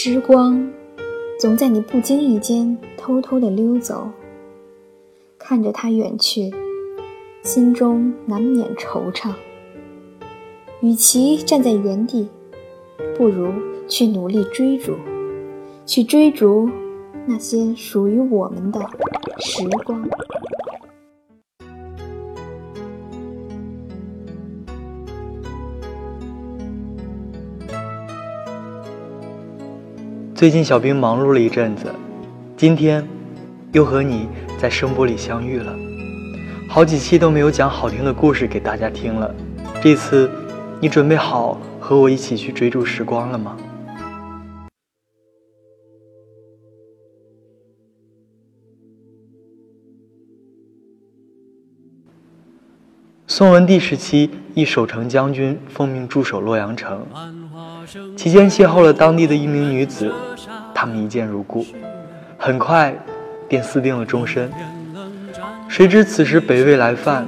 时光总在你不经意间偷偷的溜走，看着它远去，心中难免惆怅。与其站在原地，不如去努力追逐，去追逐那些属于我们的时光。最近小兵忙碌了一阵子，今天又和你在声波里相遇了。好几期都没有讲好听的故事给大家听了，这次你准备好和我一起去追逐时光了吗？宋文帝时期，一守城将军奉命驻守洛阳城。期间邂逅了当地的一名女子，他们一见如故，很快便私定了终身。谁知此时北魏来犯，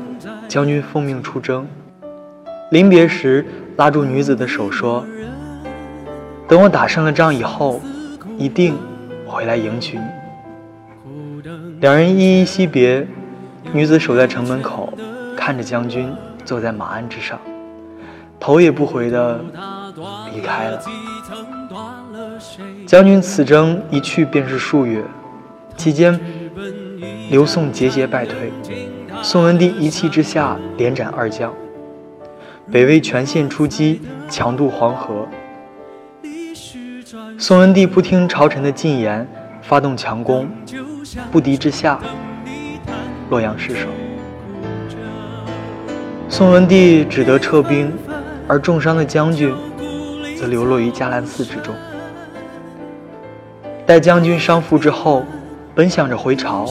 将军奉命出征，临别时拉住女子的手说：“等我打胜了仗以后，一定回来迎娶你。”两人依依惜别，女子守在城门口，看着将军坐在马鞍之上，头也不回的。离开了。将军此征一去便是数月，期间刘宋节节败退。宋文帝一气之下连斩二将，北魏全线出击，强渡黄河。宋文帝不听朝臣的进言，发动强攻，不敌之下，洛阳失守。宋文帝只得撤兵，而重伤的将军。则流落于迦兰寺之中。待将军伤复之后，本想着回朝，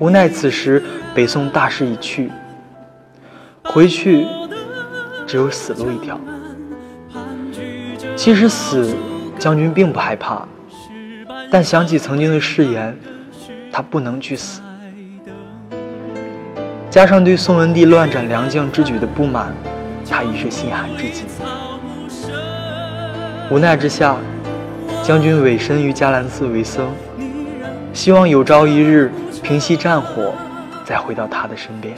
无奈此时北宋大势已去，回去只有死路一条。其实死，将军并不害怕，但想起曾经的誓言，他不能去死。加上对宋文帝乱斩良将之举的不满，他已是心寒至极。无奈之下，将军委身于迦兰寺为僧，希望有朝一日平息战火，再回到他的身边。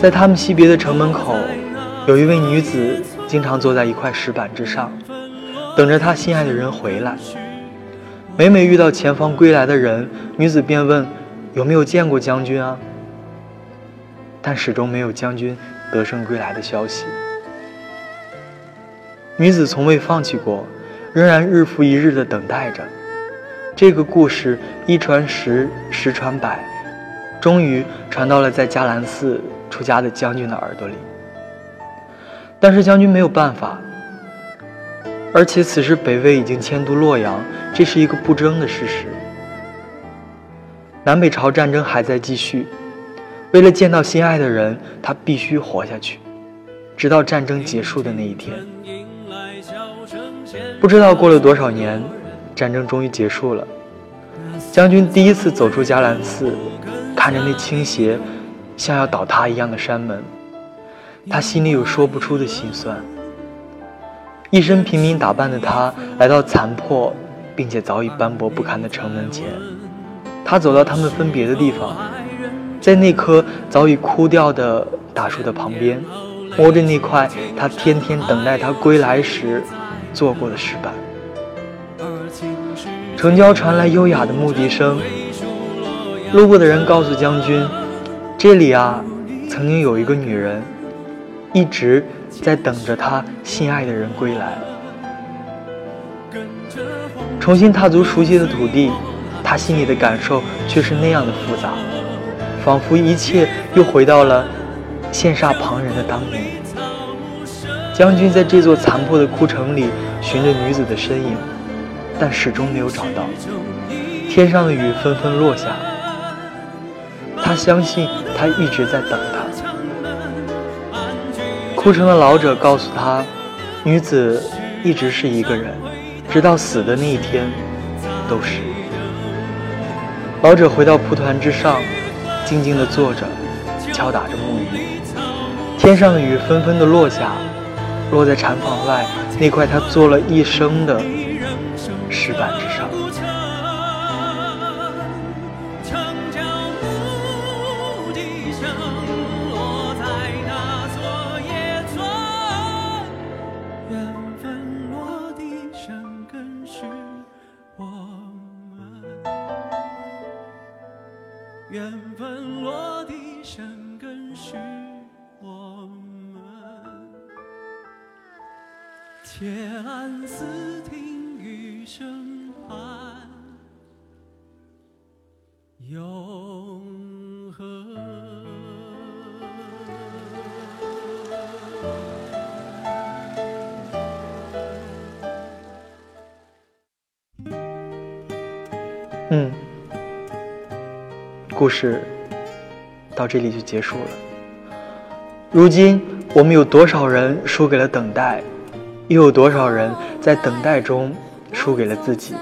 在他们惜别的城门口，有一位女子经常坐在一块石板之上，等着她心爱的人回来。每每遇到前方归来的人，女子便问：“有没有见过将军啊？”但始终没有将军得胜归来的消息。女子从未放弃过，仍然日复一日地等待着。这个故事一传十，十传百，终于传到了在迦兰寺出家的将军的耳朵里。但是将军没有办法，而且此时北魏已经迁都洛阳，这是一个不争的事实。南北朝战争还在继续，为了见到心爱的人，他必须活下去，直到战争结束的那一天。不知道过了多少年，战争终于结束了。将军第一次走出迦兰寺，看着那倾斜、像要倒塌一样的山门，他心里有说不出的心酸。一身平民打扮的他，来到残破并且早已斑驳不堪的城门前。他走到他们分别的地方，在那棵早已枯掉的大树的旁边，摸着那块他天天等待他归来时。做过的石板，城郊传来优雅的牧笛声。路过的人告诉将军：“这里啊，曾经有一个女人，一直在等着他心爱的人归来。”重新踏足熟悉的土地，他心里的感受却是那样的复杂，仿佛一切又回到了羡煞旁人的当年。将军在这座残破的枯城里寻着女子的身影，但始终没有找到。天上的雨纷纷落下，他相信他一直在等他。枯城的老者告诉他，女子一直是一个人，直到死的那一天，都是。老者回到蒲团之上，静静地坐着，敲打着木鱼。天上的雨纷纷地落下。落在禅房外那块他做了一生的石板上缘分落地生根是我们。铁栏似听雨声盼永恒。嗯。故事到这里就结束了。如今，我们有多少人输给了等待，又有多少人在等待中输给了自己？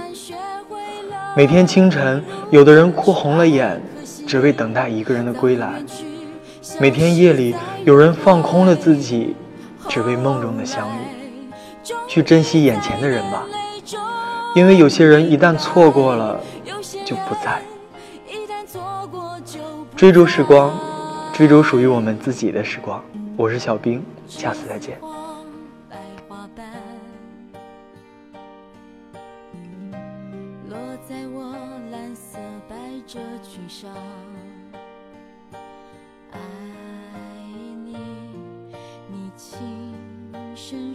每天清晨，有的人哭红了眼，只为等待一个人的归来；每天夜里，有人放空了自己，只为梦中的相遇。去珍惜眼前的人吧，因为有些人一旦错过了。就不在。追逐时光，追逐属于我们自己的时光。我是小兵，下次再见。仲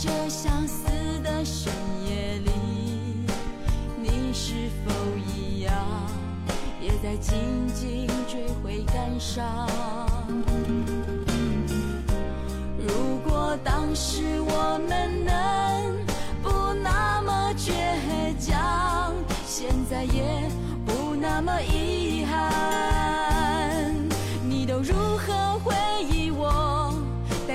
这相思的深夜里，你是否一样，也在静静追悔感伤？如果当时我们能不那么倔强，现在也不那么遗憾，你都如何回忆？